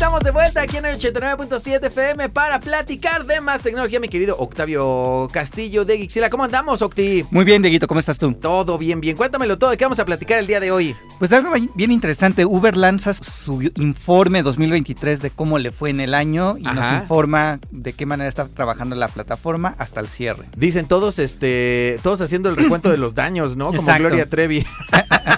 Estamos de vuelta aquí en el 89.7 FM para platicar de más tecnología, mi querido Octavio Castillo de Gixila. ¿Cómo andamos, Octi? Muy bien, Dieguito, ¿cómo estás tú? Todo bien, bien. Cuéntamelo todo. ¿De qué vamos a platicar el día de hoy? Pues algo bien interesante, Uber lanza su informe 2023 de cómo le fue en el año y nos informa de qué manera está trabajando la plataforma hasta el cierre. Dicen todos, este, todos haciendo el recuento de los daños, ¿no? Como Exacto. Gloria Trevi.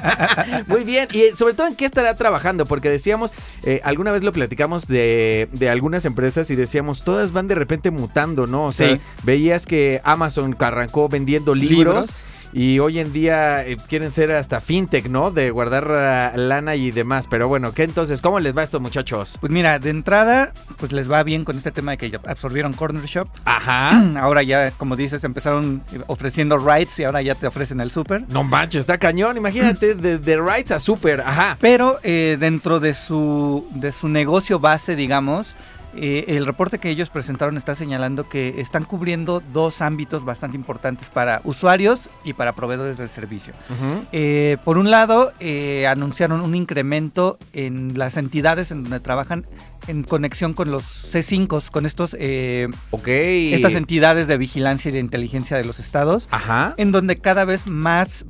Muy bien. Y sobre todo en qué estará trabajando, porque decíamos, eh, alguna vez lo platicamos de, de algunas empresas y decíamos, todas van de repente mutando, ¿no? O sea, Sí. veías que Amazon arrancó vendiendo libros. Libros. Y hoy en día eh, quieren ser hasta fintech, ¿no? De guardar ah, lana y demás. Pero bueno, ¿qué entonces? ¿Cómo les va a estos muchachos? Pues mira, de entrada, pues les va bien con este tema de que absorbieron Corner Shop. Ajá. Ahora ya, como dices, empezaron ofreciendo rides y ahora ya te ofrecen el super. No manches, está cañón. Imagínate, de, de rights a super. Ajá. Pero eh, dentro de su, de su negocio base, digamos, eh, el reporte que ellos presentaron está señalando que están cubriendo dos ámbitos bastante importantes para usuarios y para proveedores del servicio. Eh, por un lado, eh, anunciaron un incremento en las entidades en donde trabajan en conexión con los C5, con estos, eh, Ok. estas entidades de vigilancia y de inteligencia de los estados Ajá. en donde cada vez más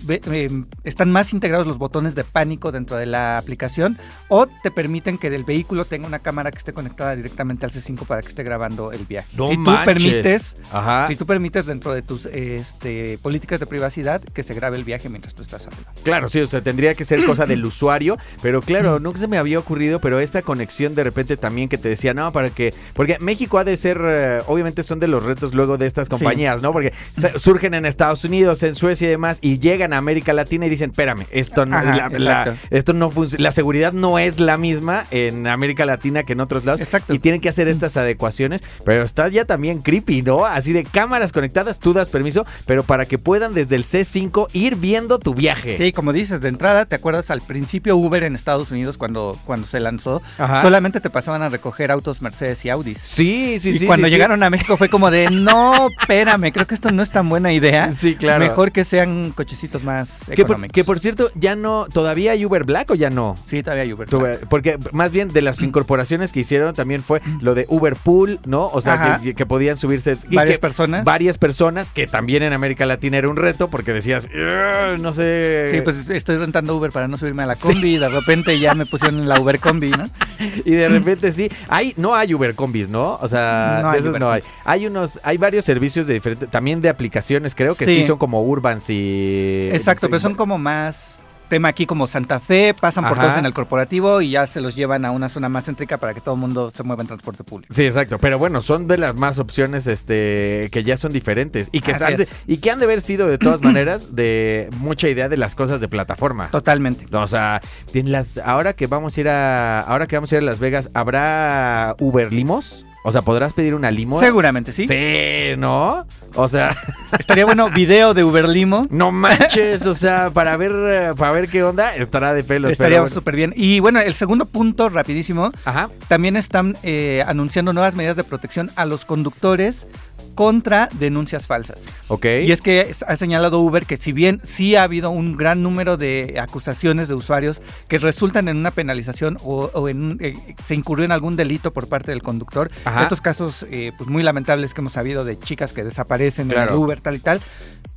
están más integrados los botones de pánico dentro de la aplicación o te permiten que el vehículo tenga una cámara que esté conectada directamente al C5 para que esté grabando el viaje. No si tú manches. permites, Ajá. si tú permites dentro de tus este, políticas de privacidad que se grabe el viaje mientras tú estás arriba. Claro, sí, o sea, tendría que ser cosa del usuario, pero claro, nunca se me había ocurrido, pero esta conexión de repente también que te decía, no, para que, porque México ha de ser, eh, obviamente son de los retos luego de estas compañías, ¿no? Porque surgen en Estados Unidos, en Suecia y demás, y llegan a América Latina y dicen, espérame, esto no, Ajá, la, la- exacto. esto no funciona, la seguridad no es la misma en América Latina que en otros lados. Exacto. Y tienen que hacer estas adecuaciones, pero está ya también creepy, ¿no? Así de cámaras conectadas, tú das permiso, pero para que puedan desde el C5 ir viendo tu viaje. Sí, como dices, de entrada, ¿te acuerdas al principio Uber en Estados Unidos cuando, cuando se lanzó? Ajá. Solamente te pasaban a recoger autos Mercedes y Audis. Sí, sí, y sí. cuando sí, sí. llegaron a México fue como de, no, espérame, creo que esto no es tan buena idea. Sí, claro. Mejor que sean cochecitos más Que por, económicos. que por cierto, ya no, todavía hay Uber Black o ya no. Sí, todavía hay Uber. Tuve- Porque más bien de las incorporaciones que hicieron también fue lo de Uber Pool, ¿no? O sea, que, que podían subirse. Varias personas. Varias personas, que también en América Latina era un reto porque decías, "Ugh, no sé. Sí, pues estoy rentando Uber para no subirme a la Sí. combi y de repente ya me pusieron en la Uber combi, ¿no? Y de repente sí, hay, no hay Uber combis, ¿no? O sea, No de esos no hay. Hay unos, hay varios servicios de diferentes, también de aplicaciones, creo que sí, Sí. son como Urbans y. Exacto, sí, pero son como más tema aquí como Santa Fe, pasan por Ajá. todos en el corporativo y ya se los llevan a una zona más céntrica para que todo el mundo se mueva en transporte público. Sí, exacto. Pero bueno, son de las más opciones este, que ya son diferentes y que, han de, y que han de haber sido de todas maneras de mucha idea de las cosas de plataforma. Totalmente. O sea, en las, ahora que vamos a ir a ahora que vamos a ir a Las Vegas, ¿habrá Uber Limos? O sea, ¿podrás pedir una limo? Seguramente, ¿sí? Sí, ¿no? O sea, Estaría bueno video de Uber Limo. no manches, o sea, para ver eh, para ver qué onda, estará de pelos. Estaría bueno. súper bien. Y bueno, el segundo punto, rapidísimo, Ajá. también están eh, anunciando nuevas medidas de protección a los conductores contra denuncias falsas. Ok. Y es que ha señalado Uber que si bien sí ha habido un gran número de acusaciones de usuarios que resultan en una penalización o, o en eh, se incurrió en algún delito por parte del conductor, Ajá. estos casos eh, pues muy lamentables que hemos sabido de chicas que desaparecen en el Uber tal y tal,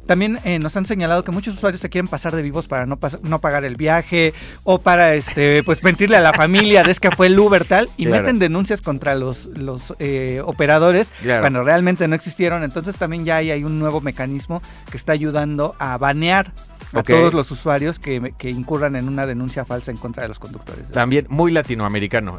también eh, nos han señalado que muchos usuarios se quieren pasar de vivos para no, no pagar el viaje o para este pues mentirle a la familia de es que fue el Uber tal y Claro. meten denuncias contra los, los eh, operadores Claro. cuando realmente no existieron. Entonces también ya hay, hay un nuevo mecanismo que está ayudando a banear a todos los usuarios que, que incurran en una denuncia falsa en contra de los conductores. También muy latinoamericano.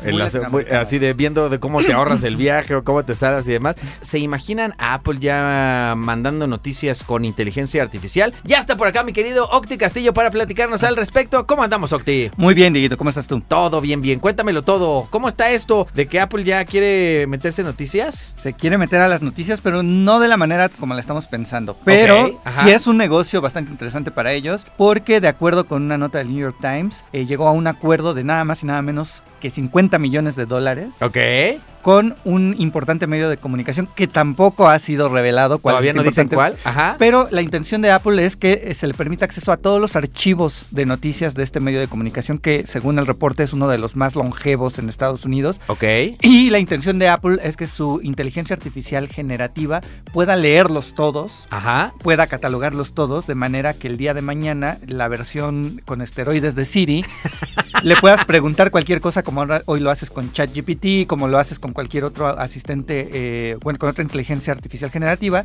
Muy así de viendo de cómo te ahorras el viaje o cómo te salgas y demás. ¿Se imaginan a Apple ya mandando noticias con inteligencia artificial. Ya está por acá mi querido Octi Castillo para platicarnos al respecto. ¿Cómo andamos, Octi? Muy bien, Dieguito, ¿cómo estás tú? Todo bien, bien. Cuéntamelo todo. ¿Cómo está esto de que Apple ya quiere meterse en noticias? Se quiere meter a las noticias, pero no de la manera como la estamos pensando. Pero Ok, ajá. sí es un negocio bastante interesante para ellos, porque de acuerdo con una nota del New York Times, eh, llegó a un acuerdo de nada más y nada menos que 50 millones de dólares Ok. Con un importante medio de comunicación que tampoco ha sido revelado. cuál Todavía es no dicen cuál. Ajá. Pero la intención de Apple es que eh, se le permita acceso a todos los archivos de noticias de este medio de comunicación que, según el reporte, es uno de los más longevos en Estados Unidos. Ok. Y la intención de Apple es que su inteligencia artificial generativa pueda leerlos todos, Ajá. pueda catalogarlos todos, de manera que el día de mañana la versión con esteroides de Siri le puedas preguntar cualquier cosa como ahora- hoy lo haces con ChatGPT, como lo haces con cualquier otro asistente, eh, bueno, con otra inteligencia artificial generativa,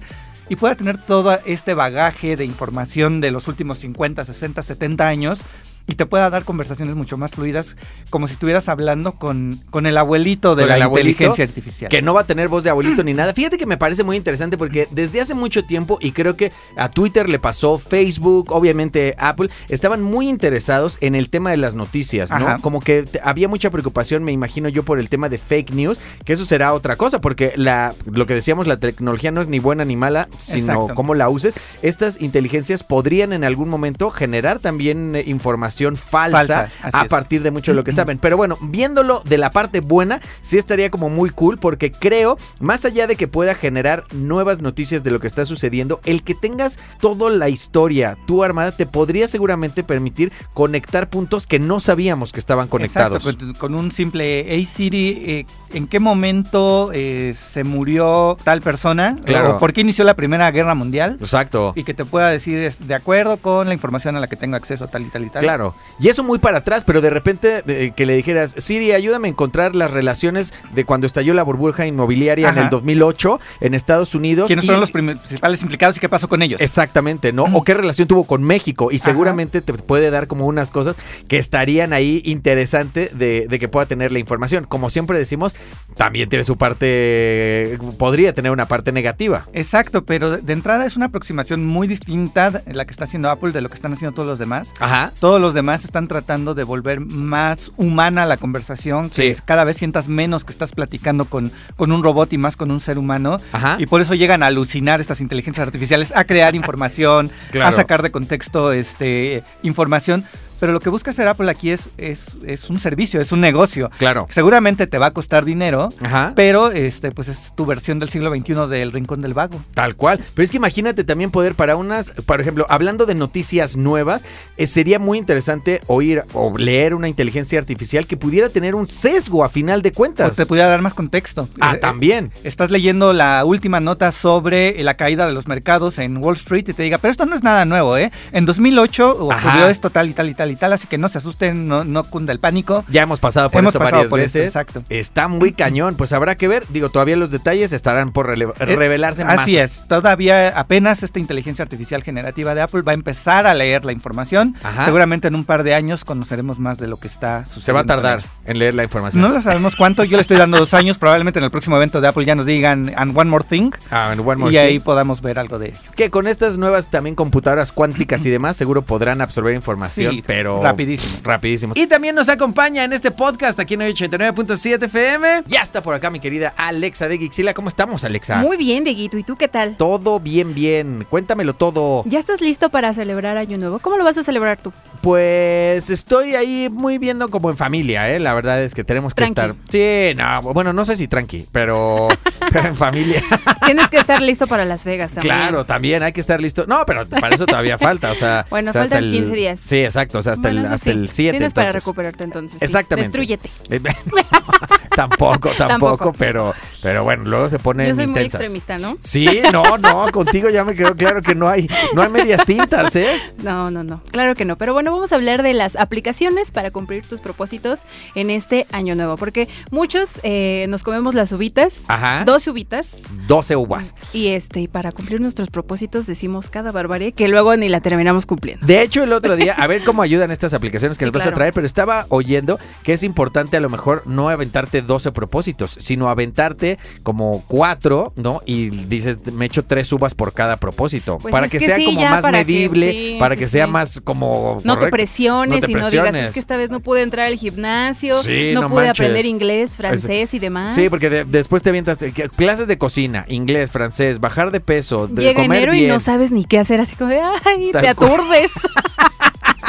y pueda tener todo este bagaje de información de los últimos 50, 60, 70 años. Y te pueda dar conversaciones mucho más fluidas, como si estuvieras hablando con, con el abuelito de Con la inteligencia artificial. Que no va a tener voz de abuelito ni nada. Fíjate que me parece muy interesante porque desde hace mucho tiempo, y creo que a Twitter le pasó, Facebook, obviamente Apple, estaban muy interesados en el tema de las noticias, ¿no? Ajá. Como que había mucha preocupación, me imagino yo, por el tema de fake news, que eso será otra cosa, porque la, lo que decíamos, la tecnología no es ni buena ni mala, sino Exacto. cómo la uses. Estas inteligencias podrían en algún momento generar también eh, información falsa, a es. partir de mucho de lo que saben. Pero bueno, viéndolo de la parte buena, sí estaría como muy cool porque creo, más allá de que pueda generar nuevas noticias de lo que está sucediendo, el que tengas toda la historia, tu armada, te podría seguramente permitir conectar puntos que no sabíamos que estaban conectados. Exacto, con, con un simple Hey Siri, eh, ¿en qué momento eh, se murió tal persona? Claro. ¿O por qué inició la Primera Guerra Mundial? Exacto. Y que te pueda decir, es de acuerdo con la información a la que tengo acceso, tal y tal y tal. Claro, y eso muy para atrás, pero de repente eh, que le dijeras, Siri, ayúdame a encontrar las relaciones de cuando estalló la burbuja inmobiliaria en el 2008 en Estados Unidos. ¿Quiénes y- fueron los principales implicados y qué pasó con ellos? Exactamente, ¿no? O qué relación tuvo con México. Y seguramente te puede dar como unas cosas que estarían ahí interesante de, de que pueda tener la información. Como siempre decimos, también tiene su parte, podría tener una parte negativa. Exacto, pero de- entrada es una aproximación muy distinta la que está haciendo Apple de lo que están haciendo todos los demás. Ajá. Todos los demás están tratando de volver más humana la conversación, que Sí. cada vez sientas menos que estás platicando con, con un robot y más con un ser humano. Ajá. Y por eso llegan a alucinar estas inteligencias artificiales, a crear información, Claro. a sacar de contexto este, información. Pero lo que busca hacer Apple aquí es, es, es un servicio, es un negocio. Claro. Seguramente te va a costar dinero, Ajá. pero este, pues es tu versión del siglo XXI del Rincón del Vago. Tal cual. Pero es que imagínate también poder para unas, por ejemplo, hablando de noticias nuevas, eh, sería muy interesante oír o leer una inteligencia artificial que pudiera tener un sesgo a final de O cuentas. te pudiera dar más contexto. Ah, Eh, también. Estás leyendo la última nota sobre la caída de los mercados en Wall Street y te diga, pero esto no es nada nuevo, ¿eh? En 2008 ocurrió esto tal y tal y tal y tal, así que no se asusten, no, no cunda el pánico. Ya hemos pasado por Hemos esto pasado varias por esto, veces. exacto. Está muy cañón. Pues habrá que ver. Digo, todavía los detalles estarán por Eh, revelarse más. Así es, todavía apenas esta inteligencia artificial generativa de Apple va a empezar a leer la información. Ajá. Seguramente en un par de años conoceremos más de lo que está sucediendo. Se va a tardar en leer la información. No lo sabemos cuánto, yo le estoy dando dos años, probablemente en el próximo evento de Apple ya nos digan and one more thing Ah, en One More y ahí podamos ver algo de ello. Que con estas nuevas también computadoras cuánticas y demás, seguro podrán absorber información, Sí, pero. Rapidísimo. Rapidísimo. Y también nos acompaña en este podcast aquí en 89.7 FM. Ya está por acá mi querida Alexa de Gixila. ¿Cómo estamos, Alexa? Muy bien, Dieguito. ¿Y tú qué tal? Todo bien, bien. Cuéntamelo todo. ¿Ya estás listo para celebrar Año Nuevo? ¿Cómo lo vas a celebrar tú? Pues estoy ahí muy viendo como en familia, ¿eh? La verdad es que tenemos que Tranqui. estar. Sí, no, bueno, no sé si tranqui, pero, pero en familia. Tienes que estar listo para Las Vegas también. Claro, también hay que estar listo. No, pero para eso todavía falta, o sea. Bueno, o sea, hasta faltan 15 días. Sí, exacto, o sea, hasta Bueno, el hasta sí. el 7. Tienes para recuperarte entonces. sí. Exactamente. Destrúyete. tampoco, tampoco, Tampoco. pero pero bueno, luego se ponen Yo soy muy intensas. extremista, ¿no? Sí, no, no, contigo ya me quedó claro que no hay no hay medias tintas, ¿eh? No, no, no. Claro que no. Pero bueno, vamos a hablar de las aplicaciones para cumplir tus propósitos en este Año Nuevo. Porque muchos eh, nos comemos las uvitas. Ajá. Dos uvitas. 12 uvas. Y este, y para cumplir nuestros propósitos decimos cada barbarie que luego ni la terminamos cumpliendo. De hecho, el otro día, a ver cómo ayudan estas aplicaciones que Sí, nos vas a traer, pero estaba oyendo que es importante a lo mejor no aventarte 12 propósitos, sino aventarte como cuatro, ¿no? Y dices, me echo tres uvas por cada propósito. Pues para que, que sea sí, como más para que- medible, sí, para sí, que sea más como. No te presiones No te y no digas, es que esta vez no pude entrar al gimnasio, no, no pude manches. aprender inglés, francés y demás. Sí, porque de- después te avientas clases de cocina, inglés, francés, bajar de peso, de Llega comer enero y no sabes ni qué hacer, así como de, ay, Tal te aturdes.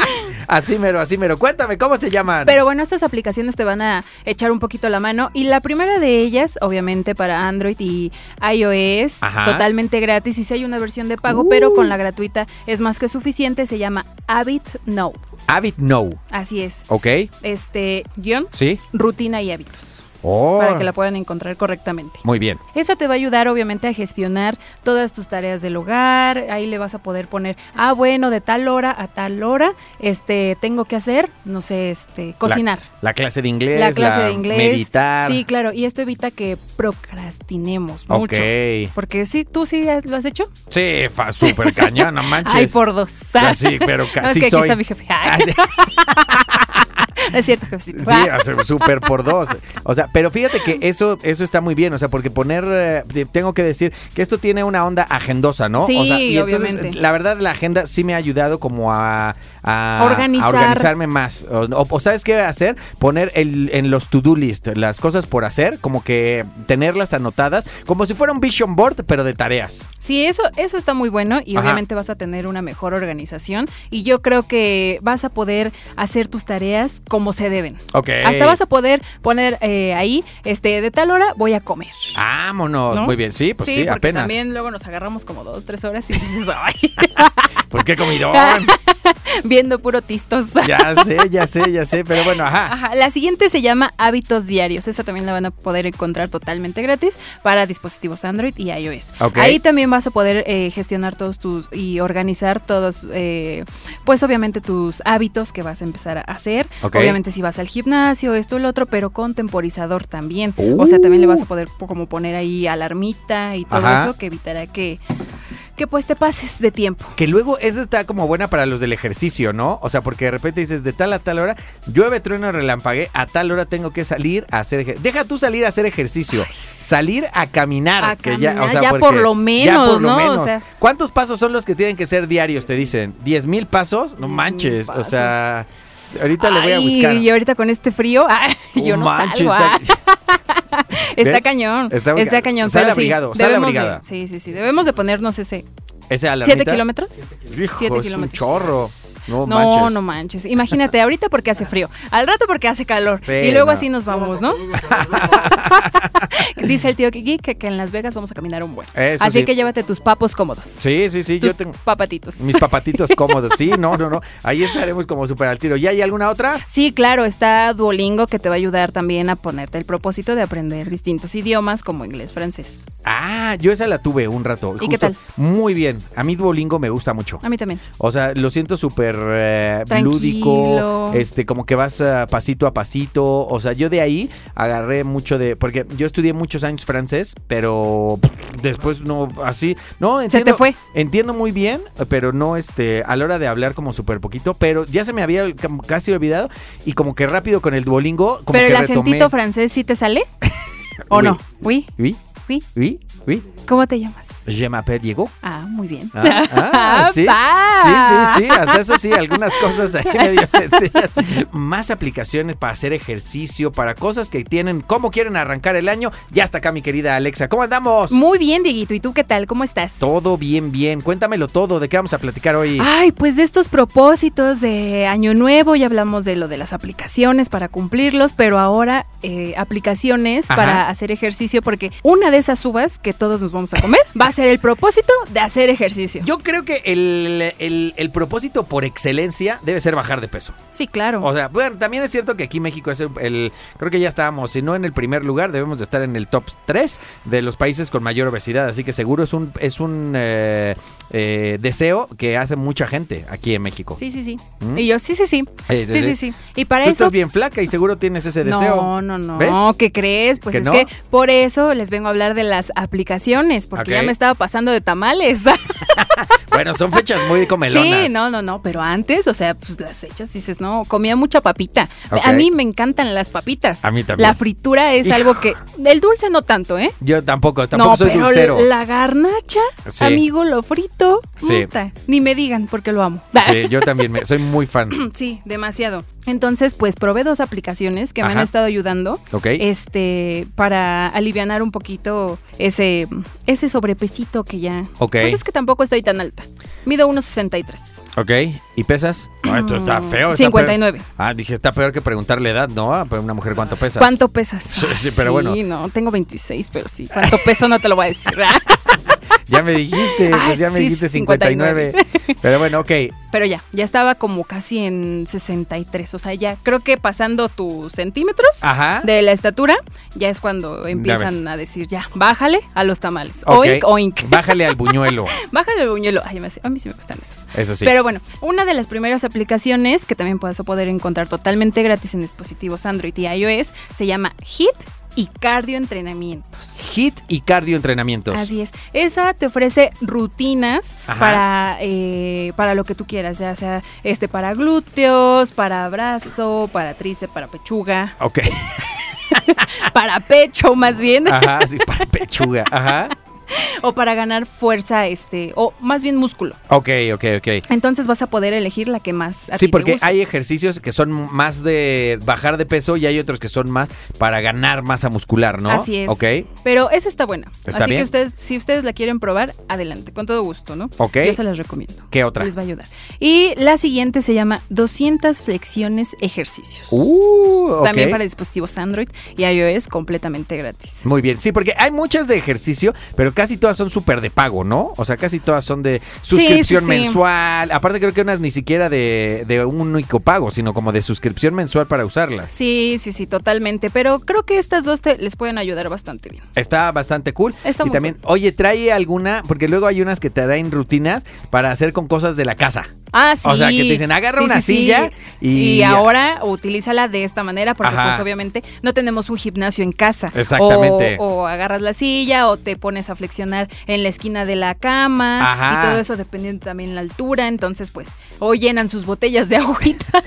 Así mero, así mero. Cuéntame, ¿cómo se llaman? Pero bueno, estas aplicaciones te van a echar un poquito la mano. Y la primera de ellas, obviamente para Android y iOS, Ajá. totalmente gratis. Y si hay una versión de pago, Uh. pero con la gratuita es más que suficiente. Se llama Habit No. Habit No, Así es. ¿ok? Este guion, ¿Sí? rutina y hábitos. Oh, Para que la puedan encontrar correctamente. Muy bien. Esa te va a ayudar obviamente a gestionar todas tus tareas del hogar. Ahí le vas a poder poner, ah, bueno, de tal hora a tal hora, este, tengo que hacer, no sé, este, cocinar. La, la clase de inglés, La clase de inglés. meditar. Sí, claro. Y esto evita que procrastinemos mucho. Porque sí, tú sí lo has hecho. Sí, fa, súper cañón, no manches. Ay, por dos. Ah, sí, pero Es casi que aquí soy. está mi jefe. Es cierto, jefecito. Sí, súper por dos. O sea, pero fíjate que eso, eso está muy bien. O sea, porque poner, eh, tengo que decir que esto tiene una onda agendosa, ¿no? Sí, o sea, y entonces, obviamente. la verdad, la agenda sí me ha ayudado como a, a, Organizar. a organizarme más. O, o- o ¿sabes qué hacer? Poner el, en los to-do list las cosas por hacer, como que tenerlas anotadas, como si fuera un vision board, pero de tareas. Sí, eso, eso está muy bueno y Ajá. obviamente vas a tener una mejor organización y yo creo que vas a poder hacer tus tareas como se deben. Ok. Hasta vas a poder poner eh, ahí, este, de tal hora voy a comer. Vámonos. ¿No? Muy bien. Sí, pues sí, porque apenas. también luego nos agarramos como dos, tres horas y dices, ay, Pues qué comidón. viendo puro tistos. ya sé, ya sé, ya sé. Pero bueno, ajá. Ajá, La siguiente se llama Hábitos Diarios. Esa también la van a poder encontrar totalmente gratis para dispositivos Android y iOS. Ok. Ahí también vas a poder eh, gestionar todos tus y organizar todos, eh, pues obviamente tus hábitos que vas a empezar a hacer. Ok. Obviamente si vas al gimnasio, esto, el otro, pero con temporizador también. Uh. O sea, también le vas a poder po- como poner ahí alarmita y todo Ajá. eso que evitará que, que pues te pases de tiempo. Que luego esa está como buena para los del ejercicio, ¿no? O sea, porque de repente dices, de tal a tal hora, llueve, trueno, relampague, a tal hora tengo que salir a hacer ejercicio. Deja tú salir a hacer ejercicio, salir a caminar. A que ya, o sea, ya por lo ya menos, por lo ¿no? O menos. sea- ¿Cuántos pasos son los que tienen que ser diarios, te dicen? ¿10 mil pasos? No 10,000 manches, o sea, ahorita le voy a Ay, buscar. Y ahorita con este frío, ay, yo no manches, salgo. está- ah. Está ¿Ves? está, Está- cañón. sale pero sí, abrigado, sale debemos de- abrigada. sí, sí, sí. Debemos de ponernos ese. ¿Ese ¿Siete alarmita? kilómetros? Hijo, Siete es un chorro. No, No, manches. no manches. Imagínate, ahorita porque hace frío, al rato porque hace calor. Sí, y luego no. así nos vamos, ¿no? Dice el tío Kiki que, que en Las Vegas vamos a caminar un buen. Eso así sí. que llévate tus papos cómodos. Sí, sí, sí, tus yo tengo papatitos. mis papatitos cómodos. Sí, no, no, no. Ahí estaremos como súper al tiro. ¿Y hay alguna otra? Sí, claro, está Duolingo que te va a ayudar también a ponerte el propósito de aprender distintos idiomas como inglés, francés. Ah, yo esa la tuve un rato. ¿Y qué tal? Muy bien. A mí Duolingo me gusta mucho. A mí también. O sea, lo siento súper eh, Tranquilo. lúdico, este, como que vas eh, pasito a pasito. O sea, yo de ahí agarré mucho de, porque yo estudié muchos años francés, pero después no, así, no, entiendo. te fue. Entiendo muy bien, pero no, este, a la hora de hablar como súper poquito, pero ya se me había casi olvidado y como que rápido con el Duolingo, como Pero que el retomé. acentito francés sí te sale? ¿O Oui. no? Oui, Oui, oui. oui, oui. ¿Cómo te llamas? Je m'appelle Diego. Ah, muy bien. Ah, ah, sí. Sí, sí, sí, hasta eso sí, algunas cosas ahí medio sencillas. Más aplicaciones para hacer ejercicio, para cosas que tienen, cómo quieren arrancar el año. Ya está acá mi querida Alexa. ¿Cómo andamos? Muy bien, Dieguito. ¿Y tú qué tal? ¿Cómo estás? Todo bien, bien. Cuéntamelo todo. ¿De qué vamos a platicar hoy? Ay, pues de estos propósitos de Año Nuevo, ya hablamos de lo de las aplicaciones para cumplirlos, pero ahora eh, aplicaciones Ajá. para hacer ejercicio, porque una de esas uvas que todos nos vamos a comer va a ser el propósito de hacer ejercicio. Yo creo que el, el- el propósito por excelencia debe ser bajar de peso. Sí, claro. O sea, bueno, también es cierto que aquí México es el, el- creo que ya estábamos, si no en el primer lugar, debemos de estar en el top 3 de los países con mayor obesidad. Así que seguro es un, es un eh, eh, deseo que hace mucha gente aquí en México. Sí, sí, sí. ¿Mm? Y yo, sí, sí, sí. Sí, sí, sí. Y para Tú eso estás bien flaca y seguro tienes ese deseo. No, no, no. ¿Ves? ¿Qué crees? Pues ¿Que es no? que por eso les vengo a hablar de las aplicaciones, porque ya me estaba pasando de tamales. Bueno, son fechas muy comelonas. Sí, no, no, no, pero antes, o sea, pues las fechas dices, no, comía mucha papita. A mí me encantan las papitas. A mí también. La fritura es Hijo. algo que el dulce no tanto, ¿eh? Yo tampoco, tampoco no, soy pero dulcero. la garnacha, Sí. amigo, lo frito, Sí. ni me digan porque lo amo. Sí, yo también me- soy muy fan. Sí, demasiado. Entonces, pues probé dos aplicaciones que me han estado ayudando Ok. este para alivianar un poquito ese ese sobrepesito que ya. Ok. Pues es que tampoco estoy tan alta. Mido 1.63. Ok. ¿Y pesas? No, esto está Mm, feo. está 59. peor. Ah, dije, está peor que preguntarle edad, ¿no? A una mujer, ¿cuánto pesas? ¿Cuánto pesas? Sí, Ah, sí, pero bueno. Sí, no, tengo 26, pero sí. ¿Cuánto peso no te lo voy a decir? Ya me dijiste, pues ya me dijiste 59. 59. Pero bueno, ok. pero ya, ya estaba como casi en 63. O sea, ya creo que pasando tus centímetros Ajá. de la estatura, ya es cuando empiezan a decir, ya, bájale a los tamales. Oink, oink. Bájale al buñuelo. Bájale el buñuelo. Ay, me hace- a mí sí me gustan esos. Eso sí. Pero bueno, una de las primeras aplicaciones que también puedes poder encontrar totalmente gratis en dispositivos Android y iOS se llama HIT y Cardio Entrenamientos. Hit y cardio entrenamientos. Así es. Esa te ofrece rutinas Ajá. para, eh, para lo que tú quieras, ya sea este para glúteos, para brazo, para tríceps, para pechuga, Ok. para pecho más bien, Ajá, sí, para pechuga. Ajá. O para ganar fuerza, este, o más bien músculo. Ok, ok, ok. Entonces vas a poder elegir la que más a Sí, ti te porque guste. hay ejercicios que son más de bajar de peso y hay otros que son más para ganar masa muscular, ¿no? Así es. Ok, Pero esa está buena. ¿Está Así bien? que ustedes, si ustedes la quieren probar, adelante, con todo gusto, ¿no? ok. Yo se las recomiendo. ¿Qué otra? Les va a ayudar. Y la siguiente se llama 200 flexiones ejercicios. Uh, ok. También para dispositivos Android y iOS completamente gratis. Muy bien, sí, porque hay muchas de ejercicio, pero casi todas son súper de pago, ¿no? O sea, casi todas son de suscripción sí, sí. mensual. Aparte creo que unas ni siquiera de, de un único pago, sino como de suscripción mensual para usarlas. Sí, sí, sí, totalmente. Pero creo que estas dos te, les pueden ayudar bastante bien. Está bastante cool. Está y muy también, oye, trae alguna, porque luego hay unas que te traen rutinas para hacer con cosas de la casa. Ah, sí. O sea, que te dicen, agarra Sí, una sí, silla y... Y ahora utilízala de esta manera porque Ajá. pues obviamente no tenemos un gimnasio en casa. Exactamente. O, o agarras la silla o te pones a flexionar en la esquina de la cama Ajá. y todo eso dependiendo también la altura. Entonces pues o llenan sus botellas de agüita.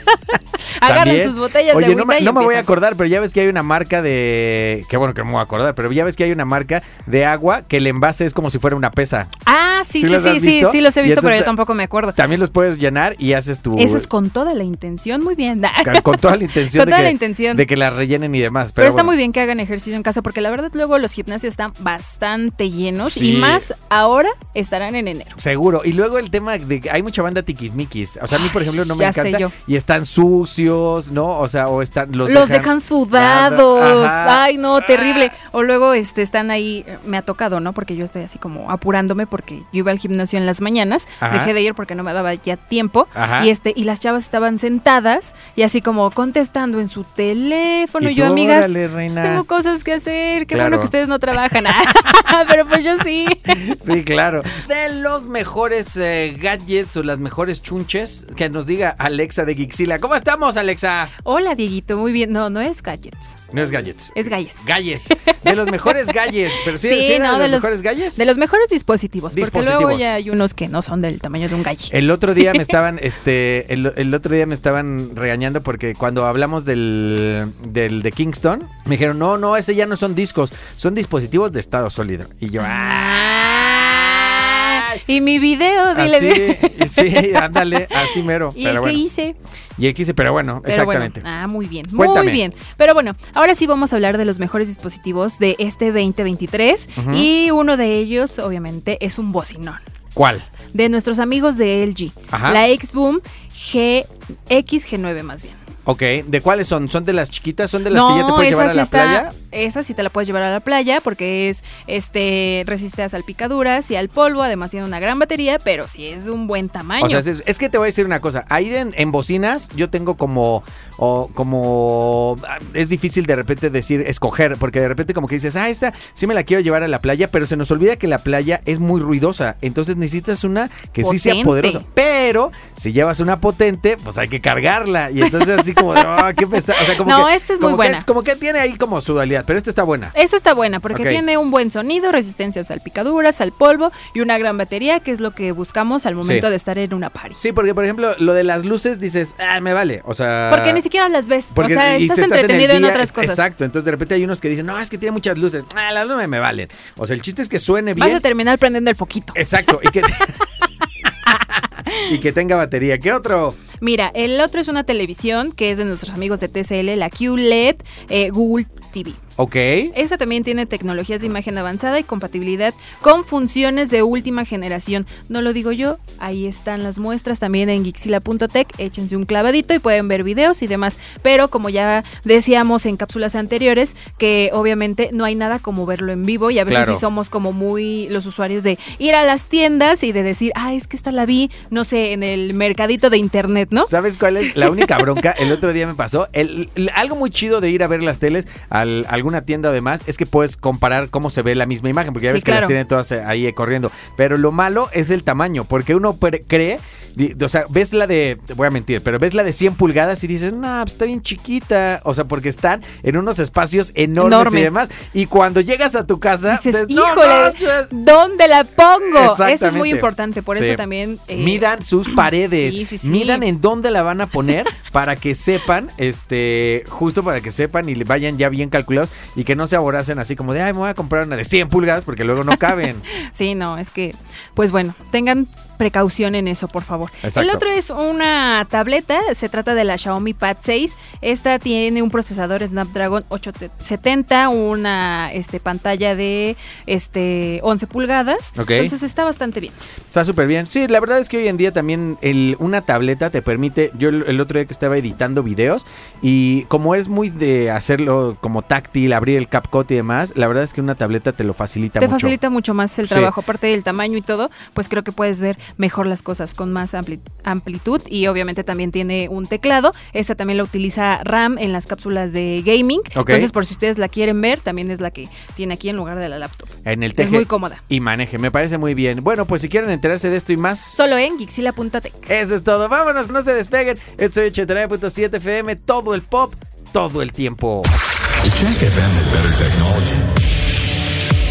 Agarran sus botellas Oye, de no, agüita me, y no me voy a acordar, pero ya ves que hay una marca de... Qué bueno que no me voy a acordar, pero ya ves que hay una marca de agua que el envase es como si fuera una pesa. Ah, sí, ¿Sí sí, sí, sí, los he visto, pero yo tampoco me acuerdo. También los puedes llenar y haces tu... Eso es con toda la intención, muy bien. con- toda la intención, Con de, toda que, la intención. de que las rellenen y demás. Pero, Pero, está bueno. muy bien que hagan ejercicio en casa porque la verdad luego los gimnasios están bastante llenos Sí. y más ahora estarán en enero. Seguro. Y luego el tema de que hay mucha banda tiquismiquis. O sea, a mí, por ejemplo, no me ya sé encanta. yo. Y están sucios, ¿no? O sea, o están. Los, Los, dejan, sudados. Ajá. Ay, no, terrible. O luego este están ahí, me ha tocado, ¿no? Porque yo estoy así como apurándome porque yo iba al gimnasio en las mañanas, Ajá. dejé de ir porque no me daba ya tiempo Ajá. y este y las chavas estaban sentadas y así como contestando en su teléfono Y yo, amigas, órale, pues tengo cosas que hacer, qué Claro. bueno que ustedes no trabajan. Pero pues yo sí. Sí, claro. De los mejores eh, gadgets o las mejores chunches, que nos diga Alexa de Gixila. ¿Cómo estamos, Alexa? Hola, Dieguito, muy bien. No, no es gadgets, No es gadgets. es galles. Galles. De los mejores galles. Pero sí, Sí, no, de, de los los- mejores galles. De los mejores dispositivos, porque Dispositivos. luego ya hay unos que no son del tamaño de un galle. El otro día me estaban, este, el, el otro día me estaban regañando porque cuando hablamos del, del de Kingston, me dijeron, no, no, ese ya no son discos, son dispositivos de estado sólido. Y yo, Ah, y mi video, dile. Así, sí, ándale, así mero. ¿Y pero el que hice? Y el que hice, pero bueno, Pero exactamente. bueno, ah, muy bien, Cuéntame. muy bien. Pero bueno, ahora sí vamos a hablar de los mejores dispositivos de este 2023 Ujú. y uno de ellos, obviamente, es un bocinón ¿Cuál? de nuestros amigos de LG, Ajá. la Xboom G XG9 más bien. Ok, ¿de cuáles son? ¿Son de las chiquitas? ¿Son de las que ya te puedes llevar a la está- playa? Esa sí te la puedes llevar a la playa porque es este resiste a salpicaduras y al polvo, además tiene una gran batería, pero sí es de un buen tamaño. O sea, es, es que te voy a decir una cosa. Ahí en, en bocinas yo tengo como, o como, ah, es difícil de repente decir, escoger, porque de repente como que dices, ah, esta sí me la quiero llevar a la playa, pero se nos olvida que la playa es muy ruidosa. Entonces necesitas una que sí sea poderosa. Pero si llevas una potente, pues hay que cargarla. Y entonces así como, ah, qué pesado. O sea, como No, que- esta es muy que buena. como que tiene ahí como su dualidad. Pero esta está buena. Esa está buena porque tiene un buen sonido, resistencia a salpicaduras, al polvo y una gran batería, que es lo que buscamos al momento Sí. de estar en una party. Sí, porque por ejemplo, lo de las luces dices, ah, me vale. O sea. Porque ni siquiera las ves. porque- o sea, estás si entretenido en, día- otras cosas. Exacto. Entonces de repente hay unos que dicen, no, es que tiene muchas luces. Ah, las luces me valen. O sea, el chiste es que suene Vas bien. a terminar prendiendo el foquito. Exacto. Y que. y que tenga batería. ¿Qué otro? Mira, el otro es una televisión que es de nuestros amigos de TCL, la QLED eh, Google TV. Ok. Esta también tiene tecnologías de imagen avanzada y compatibilidad con funciones de última generación. No lo digo yo, ahí están las muestras también en Gixila.tech. Échense un clavadito y pueden ver videos y demás. Pero como ya decíamos en cápsulas anteriores, que obviamente no hay nada como verlo en vivo y a veces Claro. sí somos como muy los usuarios de ir a las tiendas y de decir, ah, es que esta la vi, no sé, en el mercadito de internet, ¿no? ¿Sabes cuál es la única bronca? El otro día me pasó. El, el- algo muy chido de ir a ver las teles a alguna tienda o demás es que puedes comparar cómo se ve la misma imagen, porque ya Sí, ves que las tienen todas eh, ahí eh, corriendo. Pero lo malo es el tamaño, porque uno cree, o sea, ves la de, te voy a mentir, pero ves la de 100 pulgadas y dices, no, pues está bien chiquita. O sea, porque están en unos espacios enormes, y demás. Y cuando llegas a tu casa, Dices, dices, "No híjole, manches". ¿dónde la pongo? Eso es muy importante, por Sí. eso también... eh, Midan sus paredes. sí, sí, sí. Midan en dónde la van a poner para que sepan, este, justo para que sepan y le vayan ya bien calculados y que no se aboracen así como de, ay, me voy a comprar una de 100 pulgadas porque luego no caben. Sí, no, es que, pues bueno, tengan precaución en eso, por favor. Exacto. El otro es una tableta, se trata de la Xiaomi Pad 6. Esta tiene un procesador Snapdragon 870, una este, pantalla de este 11 pulgadas. Ok. Entonces está bastante bien. Está súper bien. Sí, la verdad es que hoy en día también el- una tableta te permite, yo el, el otro día que estaba editando videos y como es muy de hacerlo como táctil, abrir el CapCut y demás, la verdad es que una tableta te lo facilita Te mucho. facilita mucho más el Sí. trabajo, aparte del tamaño y todo, pues creo que puedes ver mejor las cosas con más ampli- amplitud y obviamente también tiene un teclado. Esta también la utiliza RAM en las cápsulas de gaming. Entonces, por si ustedes la quieren ver, también es la que tiene aquí en lugar de la laptop. En el Es teje muy cómoda. y maneje, me parece muy bien. Bueno, pues si quieren enterarse de esto y más, Solo en Gixila.tech. Eso es todo. Vámonos, no se despeguen. Esto es 89.7 FM, todo el pop, todo el tiempo.